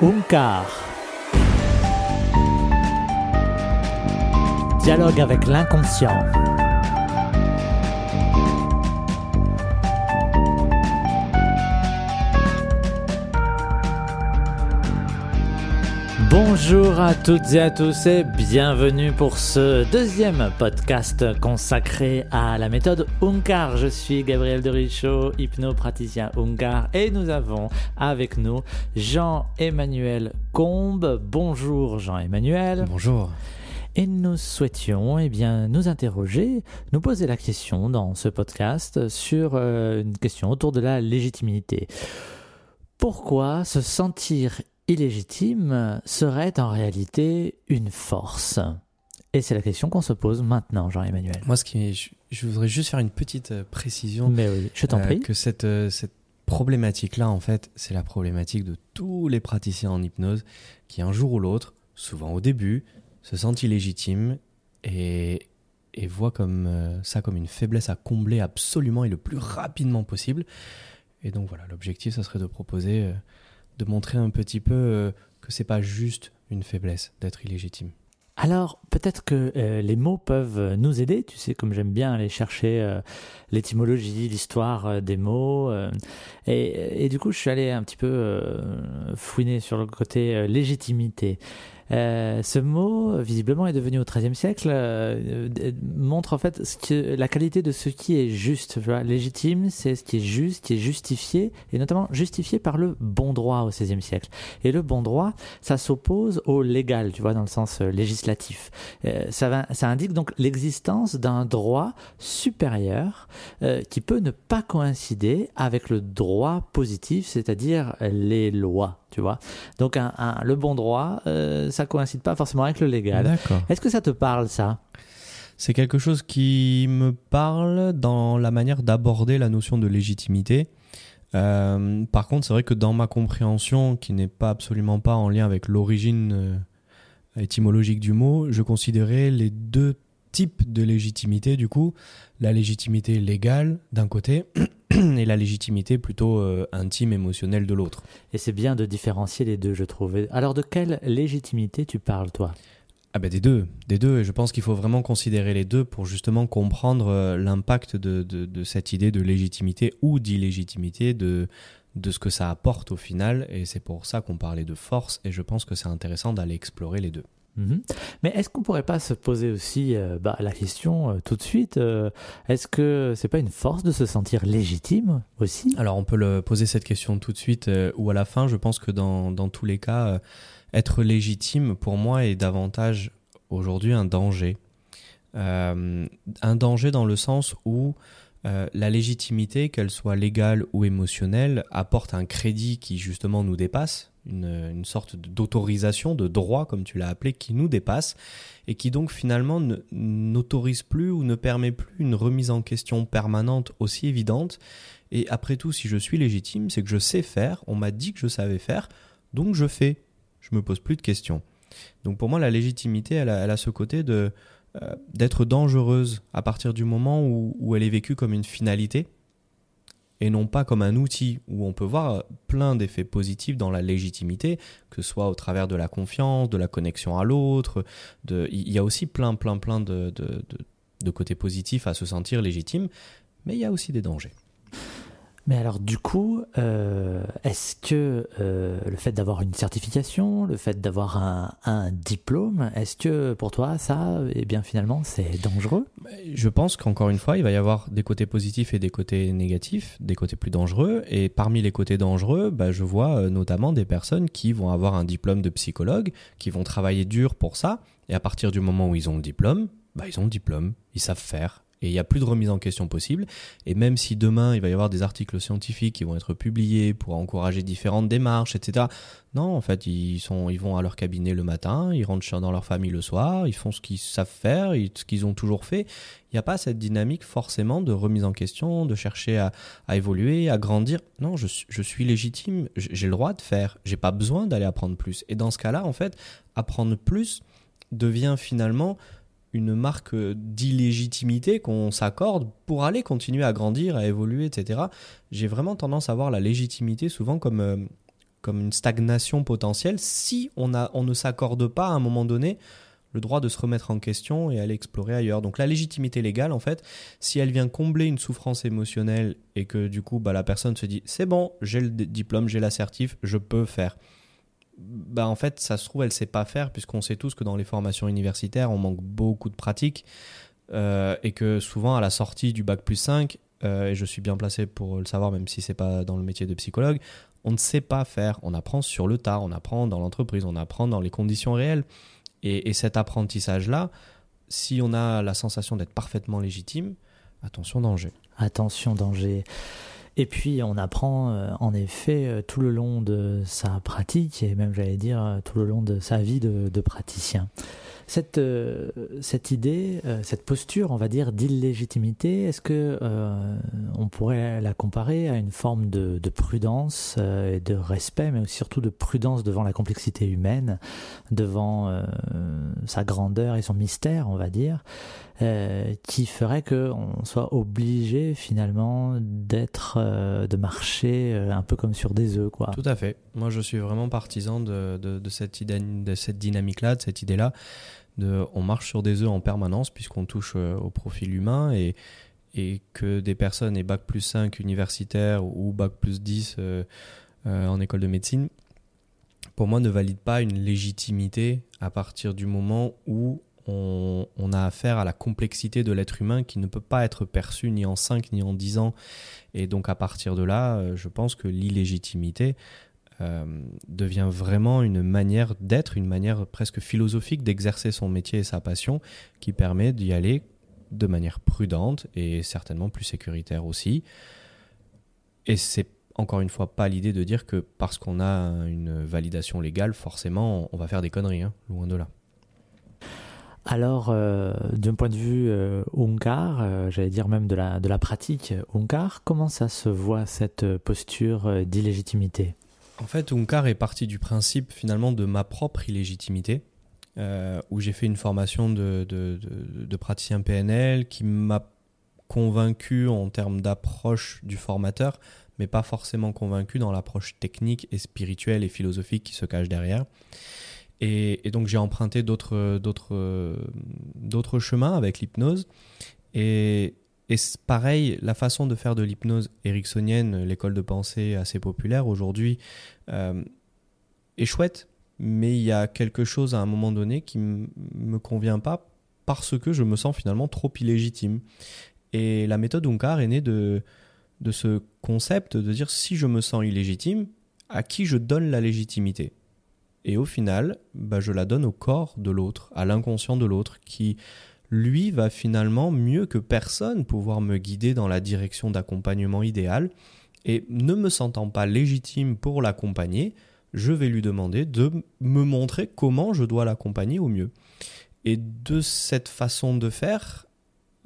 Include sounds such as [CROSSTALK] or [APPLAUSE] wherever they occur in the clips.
Unkar. Dialogue avec l'inconscient. Bonjour à toutes et à tous et bienvenue pour ce deuxième podcast consacré à la méthode Unkar. Je suis Gabriel de Richaud, hypnopraticien Unkar et nous avons avec nous Jean-Emmanuel Combe. Bonjour Jean-Emmanuel. Bonjour. Et nous souhaitions eh bien, nous interroger, nous poser la question dans ce podcast sur euh, une question autour de la légitimité. Pourquoi se sentir illégitime serait en réalité une force Et c'est la question qu'on se pose maintenant, Jean-Emmanuel. Moi, ce qui je, je, voudrais juste faire une petite euh, précision. Mais oui, je t'en euh, prie. Que cette, euh, cette problématique-là, en fait, c'est la problématique de tous les praticiens en hypnose qui, un jour ou l'autre, souvent au début, se sentent illégitimes et, et voient comme, euh, ça comme une faiblesse à combler absolument et le plus rapidement possible. Et donc voilà, l'objectif, ça serait de proposer euh, de montrer un petit peu euh, que c'est pas juste une faiblesse d'être illégitime. Alors, peut-être que euh, les mots peuvent nous aider. Tu sais, comme j'aime bien aller chercher euh, l'étymologie, l'histoire euh, des mots. euh, et, et du coup, je suis allé un petit peu euh, fouiner sur le côté euh, légitimité. Euh, ce mot, visiblement, est devenu au XIIIe siècle, euh, montre en fait ce que, la qualité de ce qui est juste. Vois. Légitime, c'est ce qui est juste, qui est justifié, et notamment justifié par le bon droit au XVIe siècle. Et le bon droit, ça s'oppose au légal, tu vois, dans le sens euh, législatif. Euh, ça, va, ça indique donc l'existence d'un droit supérieur euh, qui peut ne pas coïncider avec le droit positif, c'est-à-dire les lois, tu vois. Donc un, un- le bon droit, euh, ça coïncide pas forcément avec le légal. Est-ce que ça te parle ça? C'est quelque chose qui me parle dans la manière d'aborder la notion de légitimité. Euh, par contre, c'est vrai que dans ma compréhension, qui n'est pas absolument pas en lien avec l'origine euh, étymologique du mot, je considérais les deux types de légitimité, du coup, la légitimité légale d'un côté [CLEARS THROAT] et la légitimité plutôt euh, intime, émotionnelle de l'autre. Et c'est bien de différencier les deux, je trouve. Alors de quelle légitimité tu parles, toi? Ah ben des deux, des deux, et je pense qu'il faut vraiment considérer les deux pour justement comprendre euh, l'impact de, de, de cette idée de légitimité ou d'illégitimité, de, de ce que ça apporte au final, et c'est pour ça qu'on parlait de force, et je pense que c'est intéressant d'aller explorer les deux. Mhm. Mais est-ce qu'on pourrait pas se poser aussi euh, bah, la question euh, tout de suite euh, Est-ce que c'est pas une force de se sentir légitime aussi? Alors on peut poser cette question tout de suite ou à la fin, je pense que dans, tous les cas, être légitime pour moi est davantage aujourd'hui un danger. Un danger dans le sens où la légitimité, qu'elle soit légale ou émotionnelle, apporte un crédit qui justement nous dépasse, une, sorte d'autorisation, de droit, comme tu l'as appelé, qui nous dépasse, et qui donc finalement n'autorise plus ou ne permet plus une remise en question permanente aussi évidente. Et après tout, si je suis légitime, c'est que je sais faire, on m'a dit que je savais faire, donc je fais. Je me pose plus de questions. Donc pour moi, la légitimité, elle a, ce côté euh, d'être dangereuse à partir du moment où elle est vécue comme une finalité et non pas comme un outil où on peut voir plein d'effets positifs dans la légitimité, que ce soit au travers de la confiance, de la connexion à l'autre. Il y a aussi plein, plein, plein de, de, de, de côtés positifs à se sentir légitime, mais il y a aussi des dangers. Mais alors du coup, euh, est-ce que euh, le fait d'avoir une certification, le fait d'avoir un, diplôme, est-ce que pour toi ça, eh bien finalement, c'est dangereux? Je pense qu'encore une fois, il va y avoir des côtés positifs et des côtés négatifs, des côtés plus dangereux. Et parmi les côtés dangereux, bah, je vois euh, notamment des personnes qui vont avoir un diplôme de psychologue, qui vont travailler dur pour ça. Et à partir du moment où ils ont le diplôme, bah, ils ont le diplôme, ils savent faire. Et il n'y a plus de remise en question possible. Et même si demain, il va y avoir des articles scientifiques qui vont être publiés pour encourager différentes démarches, etc. Non, en fait, ils, sont, ils vont à leur cabinet le matin, ils rentrent dans leur famille le soir, ils font ce qu'ils savent faire, ce qu'ils ont toujours fait. Il n'y a pas cette dynamique forcément de remise en question, de chercher à, évoluer, à grandir. Non, je, suis- je suis légitime, j'ai le droit de faire, j'ai pas besoin d'aller apprendre plus. Et dans ce cas-là, en fait, apprendre plus devient finalement une marque d'illégitimité qu'on s'accorde pour aller continuer à grandir, à évoluer, etc. J'ai vraiment tendance à voir la légitimité souvent comme, euh, comme une stagnation potentielle si on, a, on ne s'accorde pas à un moment donné le droit de se remettre en question et aller explorer ailleurs. Donc la légitimité légale, en fait, si elle vient combler une souffrance émotionnelle et que du coup bah, la personne se dit c'est bon, j'ai le diplôme, j'ai l'assertif, je peux faire. Bah en fait, ça se trouve, elle sait pas faire puisqu'on sait tous que dans les formations universitaires, on manque beaucoup de pratique euh, et que souvent à la sortie du bac plus 5, euh, et je suis bien placé pour le savoir même si c'est pas dans le métier de psychologue, on ne sait pas faire. On apprend sur le tas, on apprend dans l'entreprise, on apprend dans les conditions réelles. Et, cet apprentissage-là, si on a la sensation d'être parfaitement légitime, attention danger. Attention danger. Et puis on apprend euh, en effet euh, tout le long de sa pratique et même j'allais dire euh, tout le long de sa vie de praticien. Cette, cette idée, cette posture, on va dire, d'illégitimité, est-ce que on pourrait la comparer à une forme de, prudence et de respect, mais surtout de prudence devant la complexité humaine, devant sa grandeur et son mystère, on va dire, qui ferait qu'on soit obligé finalement d'être, de marcher un peu comme sur des œufs, quoi. Tout à fait. Moi, je suis vraiment partisan de, de cette, de cette dynamique-là, de cette idée-là on marche sur des œufs en permanence puisqu'on touche euh, au profil humain et, et que des personnes aient bac plus 5 universitaire ou bac plus 10 euh, euh, en école de médecine, pour moi ne valide pas une légitimité à partir du moment où on, a affaire à la complexité de l'être humain qui ne peut pas être perçue ni en 5 ni en 10 ans. Et donc à partir de là, je pense que l'illégitimité euh, devient vraiment une manière d'être, une manière presque philosophique d'exercer son métier et sa passion qui permet d'y aller de manière prudente et certainement plus sécuritaire aussi. Et c'est encore une fois pas l'idée de dire que parce qu'on a une validation légale, forcément on va faire des conneries, hein, loin de là. Alors, euh, d'un point de vue euh, euh, j'allais dire même de la, pratique Onkar, comment ça se voit cette posture d'illégitimité? En fait, Unkar est parti du principe finalement de ma propre illégitimité, euh, où j'ai fait une formation de, praticien PNL qui m'a convaincu en termes d'approche du formateur, mais pas forcément convaincu dans l'approche technique et spirituelle et philosophique qui se cache derrière. Et, donc j'ai emprunté d'autres chemins avec l'hypnose. Et, pareil, la façon de faire de l'hypnose ericksonienne, l'école de pensée assez populaire aujourd'hui, euh, est chouette, mais il y a quelque chose à un moment donné qui ne me convient pas parce que je me sens finalement trop illégitime. Et la méthode Unkar est née de ce concept de dire si je me sens illégitime, à qui je donne la légitimité? Et au final, bah, je la donne au corps de l'autre, à l'inconscient de l'autre, qui lui va finalement mieux que personne pouvoir me guider dans la direction d'accompagnement idéal. Et ne me sentant pas légitime pour l'accompagner, je vais lui demander de me montrer comment je dois l'accompagner au mieux. Et de cette façon de faire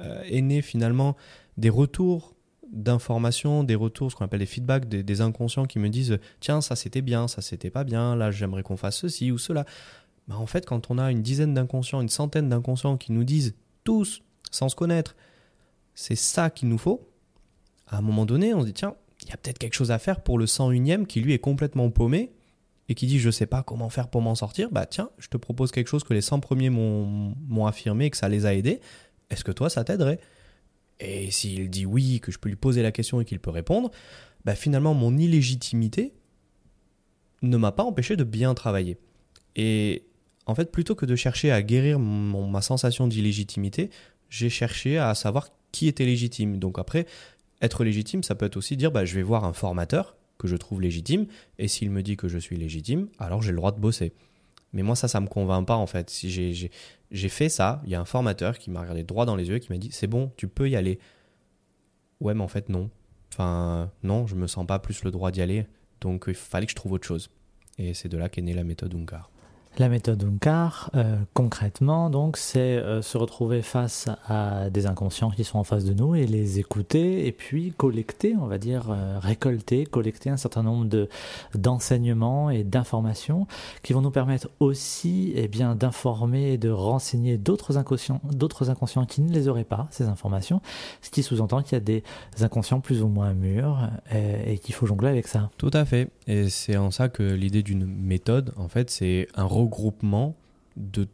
euh, est né finalement des retours d'informations, des retours, ce qu'on appelle des feedbacks, des, inconscients qui me disent tiens ça c'était bien, ça c'était pas bien, là j'aimerais qu'on fasse ceci ou cela. Bah, en fait, quand on a une dizaine d'inconscients, une centaine d'inconscients qui nous disent tous, sans se connaître, c'est ça qu'il nous faut, à un moment donné, on se dit tiens, il y a peut-être quelque chose à faire pour le 101e qui lui est complètement paumé et qui dit je sais pas comment faire pour m'en sortir. Bah tiens, je te propose quelque chose que les 100 premiers m'ont affirmé et que ça les a aidés. Est-ce que toi ça t'aiderait? Et s'il dit oui, que je peux lui poser la question et qu'il peut répondre, bah finalement mon illégitimité ne m'a pas empêché de bien travailler. Et en fait, plutôt que de chercher à guérir ma sensation d'illégitimité, j'ai cherché à savoir qui était légitime. Donc après, être légitime, ça peut être aussi dire, bah, je vais voir un formateur que je trouve légitime, et s'il me dit que je suis légitime, alors j'ai le droit de bosser. Mais moi, ça, ça me convainc pas, en fait. Si j'ai fait ça, il y a un formateur qui m'a regardé droit dans les yeux et qui m'a dit, c'est bon, tu peux y aller. Ouais, mais en fait, non. Enfin, non, je me sens pas plus le droit d'y aller. Donc, il fallait que je trouve autre chose. Et c'est de là qu'est née la méthode Ungar. La méthode Unkar, euh, concrètement, donc, c'est euh, se retrouver face à des inconscients qui sont en face de nous et les écouter et puis collecter, on va dire, euh, récolter, collecter un certain nombre de d'enseignements et d'informations qui vont nous permettre aussi, eh bien, d'informer et de renseigner d'autres inconscients, d'autres inconscients qui ne les auraient pas ces informations, ce qui sous-entend qu'il y a des inconscients plus ou moins mûrs et, et qu'il faut jongler avec ça. Tout à fait. Et c'est en ça que l'idée d'une méthode, en fait, c'est un regroupement de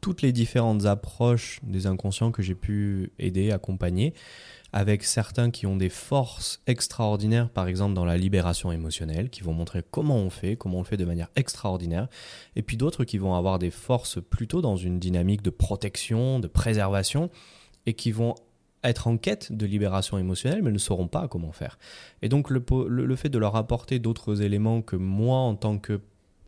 toutes les différentes approches des inconscients que j'ai pu aider, accompagner, avec certains qui ont des forces extraordinaires, par exemple dans la libération émotionnelle, qui vont montrer comment on fait, comment on le fait de manière extraordinaire, et puis d'autres qui vont avoir des forces plutôt dans une dynamique de protection, de préservation, et qui vont être en quête de libération émotionnelle, mais ne sauront pas comment faire. Et donc le, le, fait de leur apporter d'autres éléments que moi, en tant que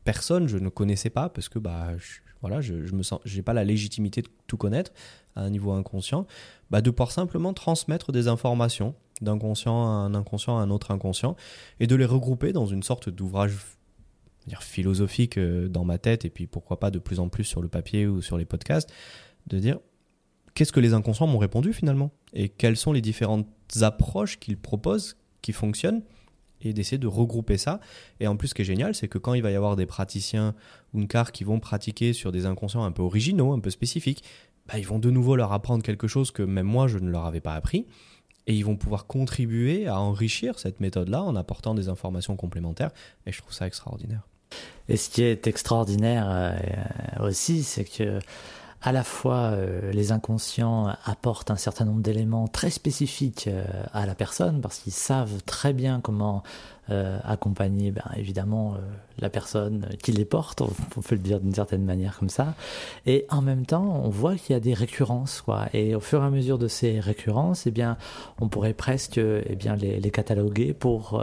personne, je ne connaissais pas, parce que bah, je, voilà, je, je me sens, j'ai pas la légitimité de tout connaître à un niveau inconscient, bah, de pouvoir simplement transmettre des informations d'un conscient à un inconscient à un autre inconscient, et de les regrouper dans une sorte d'ouvrage philosophique euh, dans ma tête, et puis pourquoi pas de plus en plus sur le papier ou sur les podcasts, de dire qu'est-ce que les inconscients m'ont répondu finalement? Et quelles sont les différentes approches qu'ils proposent qui fonctionnent et d'essayer de regrouper ça. Et en plus, ce qui est génial, c'est que quand il va y avoir des praticiens Unkar qui vont pratiquer sur des inconscients un peu originaux, un peu spécifiques, bah, ils vont de nouveau leur apprendre quelque chose que même moi, je ne leur avais pas appris. Et ils vont pouvoir contribuer à enrichir cette méthode-là en apportant des informations complémentaires. Et je trouve ça extraordinaire. Et ce qui est extraordinaire euh, aussi, c'est que à la fois euh, les inconscients apportent un certain nombre d'éléments très spécifiques euh, à la personne parce qu'ils savent très bien comment euh, accompagner ben, évidemment la personne qui les porte, on, peut le dire d'une certaine manière comme ça, et en même temps on voit qu'il y a des récurrences quoi, et au fur et à mesure de ces récurrences, eh bien on pourrait presque eh bien les, les cataloguer pour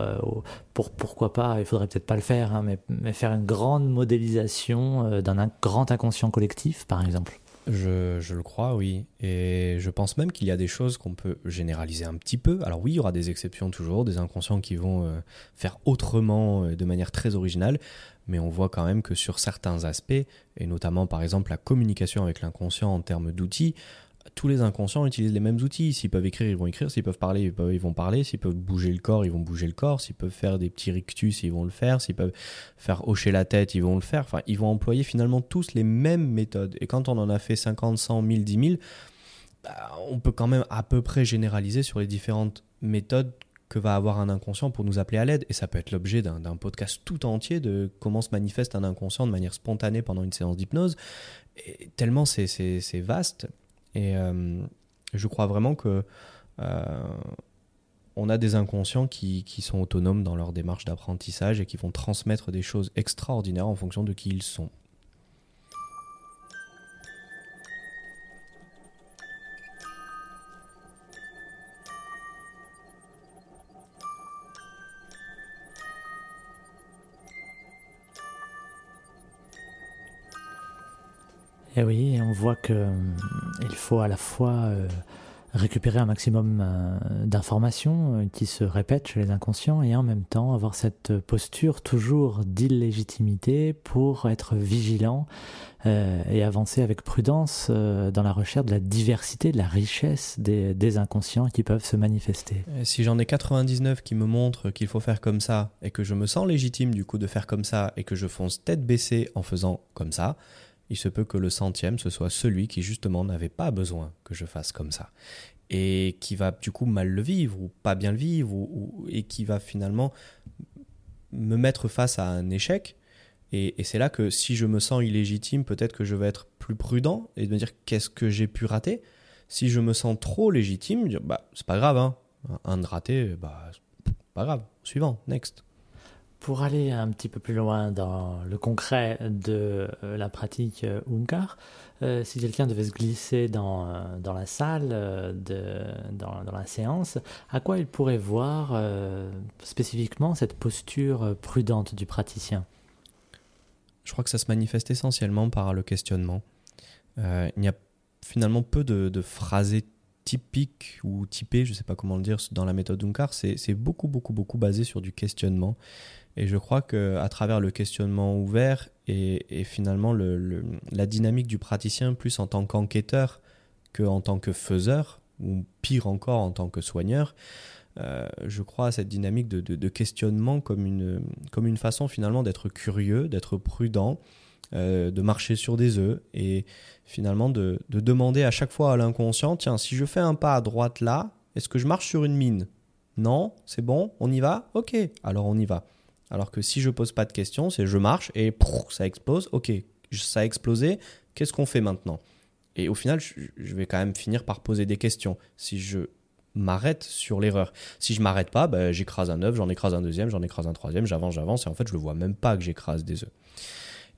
pour pourquoi pas, il faudrait peut-être pas le faire, hein, mais, mais, faire une grande modélisation d'un grand inconscient collectif par exemple. Je, le crois, oui. Et je pense même qu'il y a des choses qu'on peut généraliser un petit peu. Alors oui, il y aura des exceptions toujours, des inconscients qui vont euh, faire autrement euh, de manière très originale, mais on voit quand même que sur certains aspects, et notamment par exemple la communication avec l'inconscient en termes d'outils, tous les inconscients utilisent les mêmes outils. S'ils peuvent écrire, ils vont écrire. S'ils peuvent parler, ils vont parler. S'ils peuvent bouger le corps, ils vont bouger le corps. S'ils peuvent faire des petits rictus, ils vont le faire. S'ils peuvent faire hocher la tête, ils vont le faire. Enfin, ils vont employer finalement tous les mêmes méthodes. Et quand on en a fait 50, 100, 1000, 10 000, on peut quand même à peu près généraliser sur les différentes méthodes que va avoir un inconscient pour nous appeler à l'aide. Et ça peut être l'objet d'un podcast tout entier de comment se manifeste un inconscient de manière spontanée pendant une séance d'hypnose. tellement c'est vaste. Et euh, je crois vraiment que euh, on a des inconscients qui, qui, sont autonomes dans leur démarche d'apprentissage et qui vont transmettre des choses extraordinaires en fonction de qui ils sont. Et eh oui, on voit que euh, faut à la fois euh, récupérer un maximum euh, d'informations qui se répètent chez les inconscients et en même temps avoir cette posture toujours d'illégitimité pour être vigilant et avancer avec prudence dans la recherche de la diversité, de la richesse des, des inconscients qui peuvent se manifester. si j'en ai 99 qui me montrent qu'il faut faire comme ça et que je me sens légitime du coup de faire comme ça et que je fonce tête baissée en faisant comme ça, il se peut que le centième, ce soit celui qui justement n'avait pas besoin que je fasse comme ça. Et qui va du coup mal le vivre, ou pas bien le vivre, ou, et qui va finalement me mettre face à un échec. Et, c'est là que si je me sens illégitime, peut-être que je vais être plus prudent et me dire qu'est-ce que j'ai pu rater? Si je me sens trop légitime, dire, bah c'est pas grave, hein. un de raté, bah pas grave, suivant, next. Pour aller un petit peu plus loin dans le concret de euh, la pratique euh, Unkar, euh, si quelqu'un devait se glisser dans, dans la salle, de, dans, la séance, à quoi il pourrait voir spécifiquement cette posture prudente du praticien? Je crois que ça se manifeste essentiellement par le questionnement. il y a finalement peu de, de phrasés typiques ou typés, je ne sais pas comment le dire, dans la méthode Unkar. C'est beaucoup, beaucoup, beaucoup basé sur du questionnement. Et je crois qu'à travers le questionnement ouvert et, finalement le, la dynamique du praticien, plus en tant qu'enquêteur qu'en tant que faiseur, ou pire encore en tant que soigneur, euh, je crois à cette dynamique de, questionnement comme une, comme une façon finalement d'être curieux, d'être prudent, euh, de marcher sur des œufs et finalement de, demander à chaque fois à l'inconscient, tiens, si je fais un pas à droite là, est-ce que je marche sur une mine? Non, c'est bon, on y va? Ok, alors on y va. Alors que si je pose pas de questions, c'est je marche et ça explose. Ok, ça a explosé, qu'est-ce qu'on fait maintenant? Et au final, je vais quand même finir par poser des questions. Si je m'arrête sur l'erreur. Si je m'arrête pas, ben, j'écrase un œuf, j'en écrase un deuxième, j'en écrase un troisième, j'avance, j'avance, et en fait, je le vois même pas que j'écrase des œufs.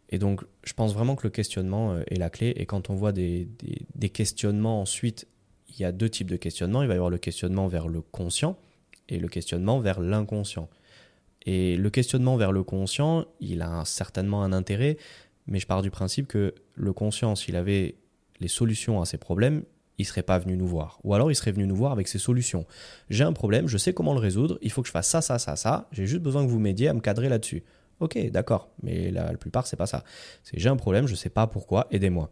Et donc, je pense vraiment que le questionnement euh, est la clé. Et quand on voit des, des, questionnements ensuite, il y a deux types de questionnements. Il va y avoir le questionnement vers le conscient et le questionnement vers l'inconscient. Et le questionnement vers le conscient, il a certainement un intérêt, mais je pars du principe que le conscient, s'il avait les solutions à ses problèmes, il serait pas venu nous voir. Ou alors il serait venu nous voir avec ses solutions. J'ai un problème, je sais comment le résoudre, il faut que je fasse ça, ça, ça, ça, j'ai juste besoin que vous m'aidiez à me cadrer là-dessus. Ok, d'accord, mais la, la plupart, c'est pas ça. C'est j'ai un problème, je sais pas pourquoi, aidez-moi.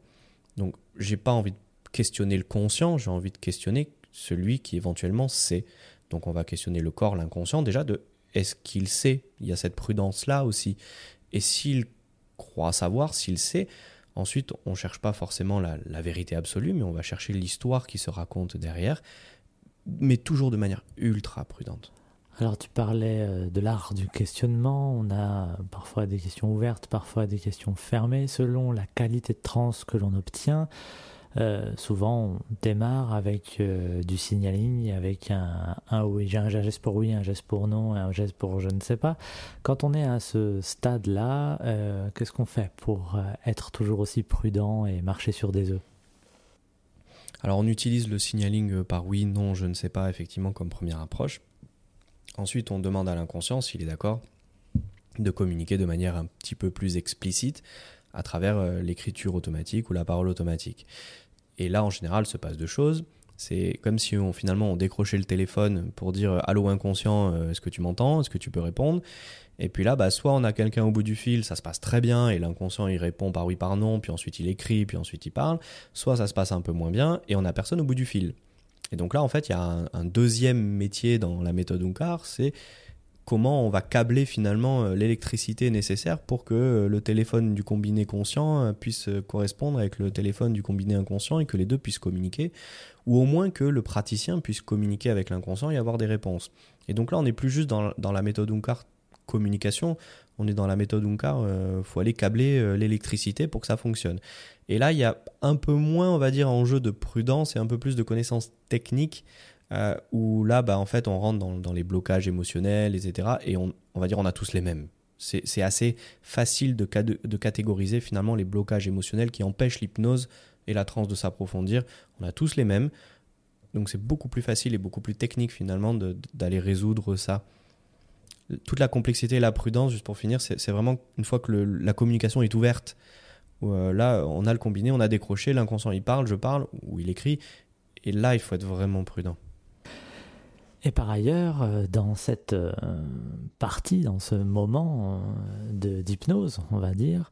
Donc, j'ai pas envie de questionner le conscient, j'ai envie de questionner celui qui éventuellement sait. Donc, on va questionner le corps, l'inconscient, déjà de est-ce qu'il sait? Il y a cette prudence-là aussi. Et s'il croit savoir, s'il sait, ensuite, on ne cherche pas forcément la, la, vérité absolue, mais on va chercher l'histoire qui se raconte derrière, mais toujours de manière ultra prudente. Alors tu parlais euh, de l'art du questionnement, on a parfois des questions ouvertes, parfois des questions fermées selon la qualité de trans que l'on obtient. Euh, souvent on démarre avec euh, du signaling, avec un, un oui, un geste pour oui, un geste pour non, un geste pour je ne sais pas. Quand on est à ce stade-là, qu'est-ce qu'on fait pour être toujours aussi prudent et marcher sur des œufs? Alors on utilise le signaling par oui, non, je ne sais pas, effectivement, comme première approche. Ensuite, on demande à l'inconscient s'il est d'accord de communiquer de manière un petit peu plus explicite à travers euh, l'écriture automatique ou la parole automatique. Et là, en général, se passe deux choses. C'est comme si on finalement on décrochait le téléphone pour dire euh, allô inconscient, euh, est-ce que tu m'entends, est-ce que tu peux répondre? Et puis là, bah, soit on a quelqu'un au bout du fil, ça se passe très bien et l'inconscient il répond par oui, par non, puis ensuite il écrit, puis ensuite il parle. Soit ça se passe un peu moins bien et on a personne au bout du fil. Et donc là, en fait, il y a un, deuxième métier dans la méthode Unkar, c'est comment on va câbler finalement euh, l'électricité nécessaire pour que euh, le téléphone du combiné conscient euh, puisse correspondre avec le téléphone du combiné inconscient et que les deux puissent communiquer, ou au moins que le praticien puisse communiquer avec l'inconscient et avoir des réponses. Et donc là, on n'est plus juste dans, dans la méthode Unkar communication, on est dans la méthode Unkar, il faut aller câbler l'électricité pour que ça fonctionne. Et là, il y a un peu moins, on va dire, en jeu de prudence et un peu plus de connaissances techniques, euh, où là, bah, en fait, on rentre dans, les blocages émotionnels, etc. Et on, va dire, on a tous les mêmes. C'est assez facile de, catégoriser finalement les blocages émotionnels qui empêchent l'hypnose et la transe de s'approfondir. On a tous les mêmes. Donc c'est beaucoup plus facile et beaucoup plus technique finalement d'aller résoudre ça. Toute la complexité et la prudence, juste pour finir, c'est vraiment une fois que la communication est ouverte euh, là, on a le combiné, on a décroché, l'inconscient il parle, je parle, ou il écrit. Et là, il faut être vraiment prudent. Et par ailleurs, euh, dans cette euh, partie, dans ce moment d'hypnose, on va dire,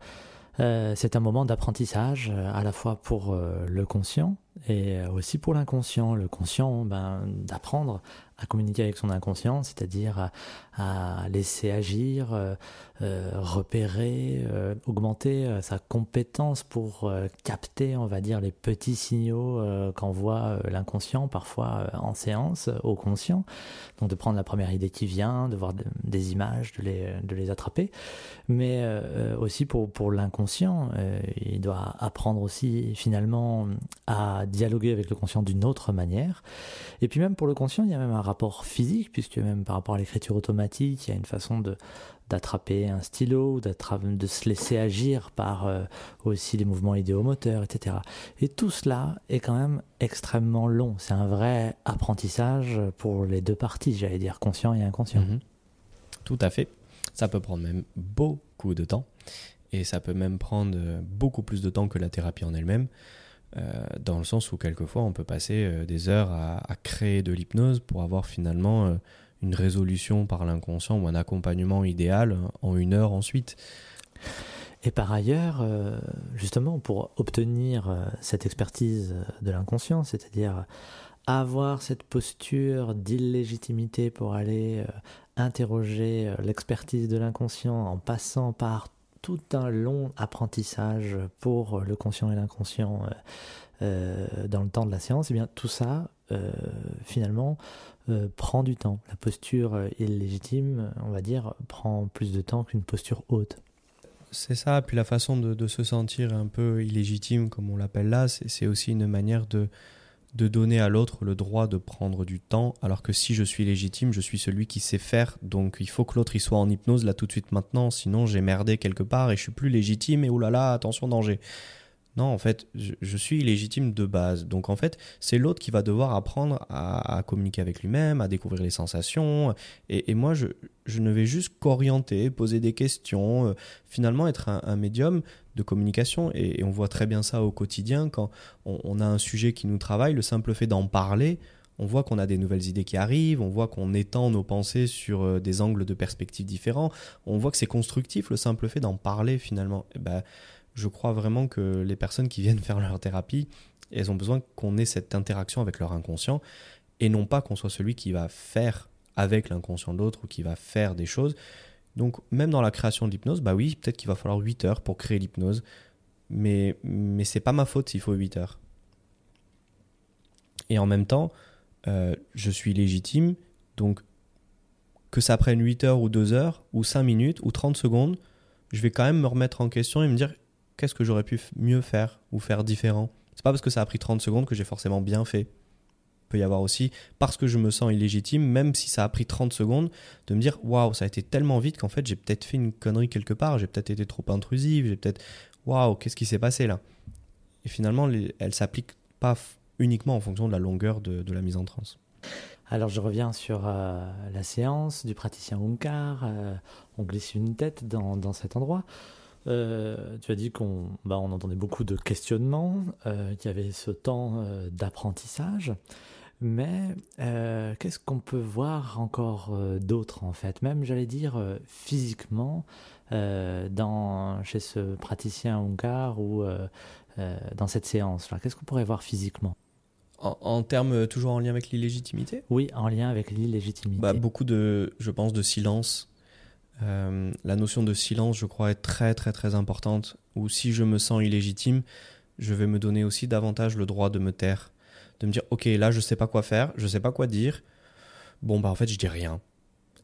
c'est un moment d'apprentissage à la fois pour le conscient et aussi pour l'inconscient. Le conscient, ben, d'apprendre à communiquer avec son inconscient, c'est-à-dire à, laisser agir, euh, euh, repérer, euh, augmenter sa compétence pour capter, on va dire, les petits signaux qu'envoie l'inconscient, parfois en séance, au conscient. Donc de prendre la première idée qui vient, de voir des images, de les, de les attraper. Mais aussi pour, pour l'inconscient, il doit apprendre aussi finalement à dialoguer avec le conscient d'une autre manière. Et puis même pour le conscient, il y a même un rapport physique, puisque même par rapport à l'écriture automatique, il y a une façon de d'attraper un stylo, de se laisser agir par euh, aussi les mouvements idéomoteurs, etc. Et tout cela est quand même extrêmement long. C'est un vrai apprentissage pour les deux parties, j'allais dire conscient et inconscient. Mhm. Tout à fait. Ça peut prendre même beaucoup de temps. Et ça peut même prendre beaucoup plus de temps que la thérapie en elle-même. Euh, dans le sens où quelquefois on peut passer euh, des heures à, créer de l'hypnose pour avoir finalement euh, une résolution par l'inconscient ou un accompagnement idéal en une heure ensuite. Et par ailleurs, justement, pour obtenir cette expertise de l'inconscient, c'est-à-dire avoir cette posture d'illégitimité pour aller interroger l'expertise de l'inconscient en passant par tout un long apprentissage pour le conscient et l'inconscient euh, euh, dans le temps de la séance, et eh bien tout ça finalement prend du temps. La posture illégitime, on va dire, prend plus de temps qu'une posture haute. C'est ça, puis la façon de, se sentir un peu illégitime, comme on l'appelle là, c'est aussi une manière de, de donner à l'autre le droit de prendre du temps, alors que si je suis légitime, je suis celui qui sait faire, donc il faut que l'autre il soit en hypnose là tout de suite maintenant, sinon j'ai merdé quelque part et je suis plus légitime et oulala, attention danger. Non, en fait, je, suis illégitime de base. Donc, en fait, c'est l'autre qui va devoir apprendre à, communiquer avec lui-même, à découvrir les sensations. Et, moi, je, ne vais juste qu'orienter, poser des questions, euh, finalement être un, médium de communication. Et, on voit très bien ça au quotidien quand on, a un sujet qui nous travaille, le simple fait d'en parler. On voit qu'on a des nouvelles idées qui arrivent, on voit qu'on étend nos pensées sur euh, des angles de perspective différents, on voit que c'est constructif le simple fait d'en parler finalement. Et ben, je crois vraiment que les personnes qui viennent [LAUGHS] faire leur thérapie, elles ont besoin qu'on ait cette interaction avec leur inconscient et non pas qu'on soit celui qui va faire avec l'inconscient de l'autre ou qui va faire des choses. Donc même dans la création de l'hypnose, bah oui, peut-être qu'il va falloir 8 heures pour créer l'hypnose, mais, mais c'est pas ma faute s'il faut 8 heures. Et en même temps, euh, je suis légitime, donc que ça prenne 8 heures ou 2 heures, ou 5 minutes, ou 30 secondes, je vais quand même me remettre en question et me dire qu'est-ce que j'aurais pu mieux faire ou faire différent C'est pas parce que ça a pris 30 secondes que j'ai forcément bien fait. Il peut y avoir aussi, parce que je me sens illégitime, même si ça a pris 30 secondes, de me dire waouh, ça a été tellement vite qu'en fait j'ai peut-être fait une connerie quelque part, j'ai peut-être été trop intrusive, j'ai peut-être waouh, qu'est-ce qui s'est passé là? Et finalement, elle s'applique pas uniquement en fonction de la longueur de, la mise en transe. Alors je reviens sur euh, la séance du praticien Onkar. Euh, on glisse une tête dans cet endroit. Euh, tu as dit qu'on bah, on entendait beaucoup de questionnements, euh, qu'il y avait ce temps euh, d'apprentissage. Mais qu'est-ce qu'on peut voir encore d'autre en fait? Même j'allais dire physiquement dans, chez ce praticien Onkar ou dans cette séance-là. Qu'est-ce qu'on pourrait voir physiquement? En, en termes toujours en lien avec l'illégitimité? Oui, en lien avec l'illégitimité. Bah, beaucoup de, je pense, de silence euh, la notion de silence, je crois, est très très très importante. Ou si je me sens illégitime, je vais me donner aussi davantage le droit de me taire, de me dire ok là je sais pas quoi faire, je sais pas quoi dire. Bon bah en fait je dis rien.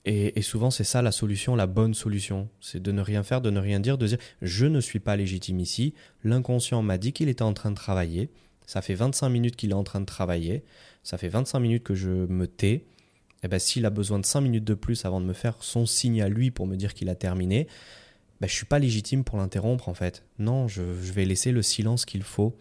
Et, souvent c'est ça la solution, la bonne solution, c'est de ne rien faire, de ne rien dire, de dire je ne suis pas légitime ici. L'inconscient m'a dit qu'il était en train de travailler. Ça fait 25 minutes qu'il est en train de travailler. Ça fait 25 minutes que je me tais eh ben, s'il a besoin de 5 minutes de plus avant de me faire son signe à lui pour me dire qu'il a terminé, ben, je suis pas légitime pour l'interrompre en fait. Non, je, vais laisser le silence qu'il faut.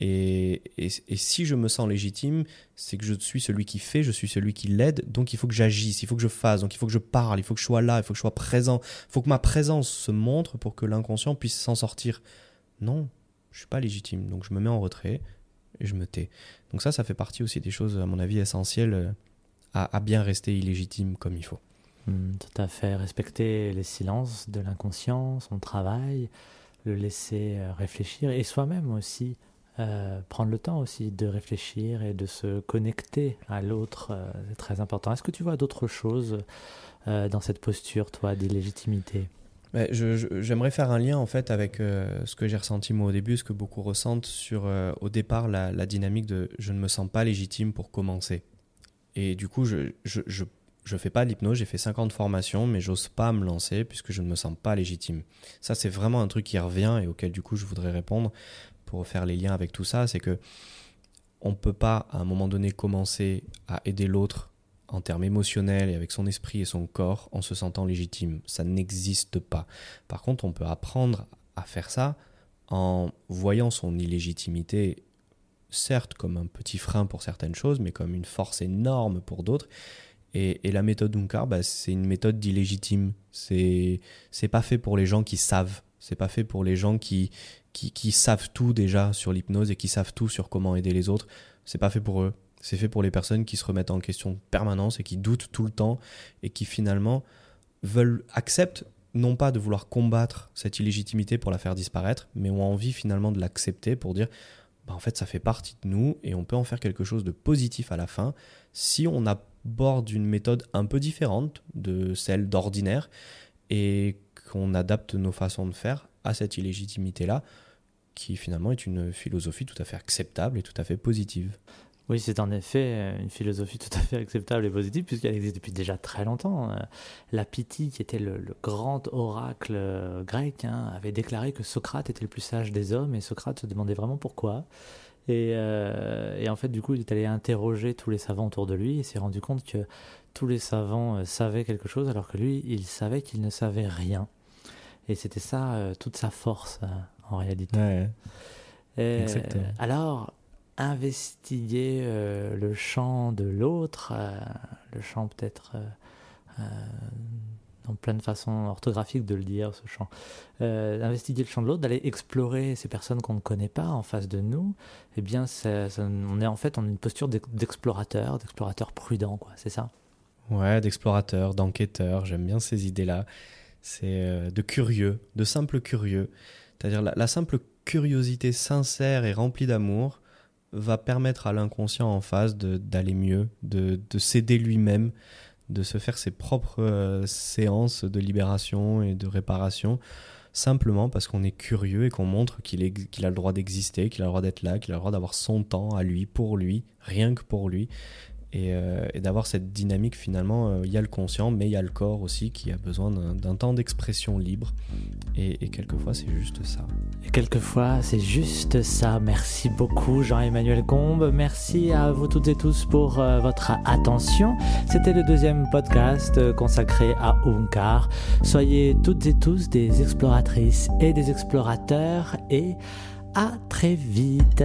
Et, et, si je me sens légitime, c'est que je suis celui qui fait, je suis celui qui l'aide, donc il faut que j'agisse, il faut que je fasse, donc il faut que je parle, il faut que je sois là, il faut que je sois présent, il faut que ma présence se montre pour que l'inconscient puisse s'en sortir. Non, je suis pas légitime, donc je me mets en retrait et je me tais. Donc ça, ça fait partie aussi des choses, à mon avis, essentielles à, bien rester illégitime comme il faut. Hmm, tout à fait. Respecter les silences de l'inconscient, son travail, le laisser euh, réfléchir et soi-même aussi. Euh, prendre le temps aussi de réfléchir et de se connecter à l'autre, euh, c'est très important. Est-ce que tu vois d'autres choses dans cette posture, toi, d'illégitimité? J'aimerais faire un lien en fait avec ce que j'ai ressenti moi au début, ce que beaucoup ressentent sur au départ la, la, dynamique de je ne me sens pas légitime pour commencer. Et du coup, je, je, je, fais pas l'hypnose, j'ai fait 50 formations, mais j'ose pas me lancer puisque je ne me sens pas légitime. Ça, c'est vraiment un truc qui revient et auquel du coup je voudrais répondre pour faire les liens avec tout ça, c'est que on peut pas à un moment donné commencer à aider l'autre en termes émotionnels et avec son esprit et son corps en se sentant légitime. Ça n'existe pas. Par contre, on peut apprendre à faire ça en voyant son illégitimité certes comme un petit frein pour certaines choses, mais comme une force énorme pour d'autres. Et, la méthode Unkar, bah, c'est une méthode d'illégitime. C'est c'est pas fait pour les gens qui savent. C'est pas fait pour les gens qui, qui, qui savent tout déjà sur l'hypnose et qui savent tout sur comment aider les autres. C'est pas fait pour eux. C'est fait pour les personnes qui se remettent en question permanence et qui doutent tout le temps et qui finalement veulent acceptent non pas de vouloir combattre cette illégitimité pour la faire disparaître, mais ont envie finalement de l'accepter pour dire bah, en fait ça fait partie de nous et on peut en faire quelque chose de positif à la fin si on aborde une méthode un peu différente de celle d'ordinaire et qu'on adapte nos façons de faire à cette illégitimité-là qui finalement est une philosophie tout à fait acceptable et tout à fait positive. Oui, c'est en effet une philosophie [LAUGHS] tout à fait acceptable et positive, puisqu'elle existe depuis déjà très longtemps. La Pythie, qui était le, grand oracle grec, hein, avait déclaré que Socrate était le plus sage des hommes, et Socrate se demandait vraiment pourquoi. Et, et, en fait, du coup, il est allé interroger tous les savants autour de lui et s'est rendu compte que tous les savants savaient quelque chose, alors que lui, il savait qu'il ne savait rien. Et c'était ça, euh, toute sa force, euh, en réalité. Ouais, et, alors, investiguer euh, le champ de l'autre, le champ peut-être dans plein de façons orthographiques de le dire, ce champ. investiguer le champ de l'autre, d'aller explorer ces personnes qu'on ne connaît pas en face de nous, eh bien, on est en fait en une posture d'explorateur, d'explorateur prudent, quoi, c'est ça? Ouais, d'explorateur, d'enquêteur, j'aime bien ces idées-là c'est euh, de curieux, de simple curieux. C'est-à-dire la, simple curiosité sincère et remplie d'amour va permettre à l'inconscient en face d'aller mieux, de, de s'aider lui-même, de se faire ses propres euh, séances de libération et de réparation, simplement parce qu'on est curieux et qu'on montre qu'il qu'il a le droit d'exister, qu'il a le droit d'être là, qu'il a le droit d'avoir son temps à lui, pour lui, rien que pour lui. Euh, et, d'avoir cette dynamique finalement, euh, il y a le conscient, mais il y a le corps aussi qui a besoin d'un temps d'expression libre. Et, quelquefois, c'est juste ça. Et quelquefois, c'est juste ça. Merci beaucoup, Jean-Emmanuel Combe. Merci à vous toutes et tous pour euh, votre attention. C'était le deuxième podcast consacré à Onkar. Soyez toutes et tous des exploratrices et des explorateurs et à très vite.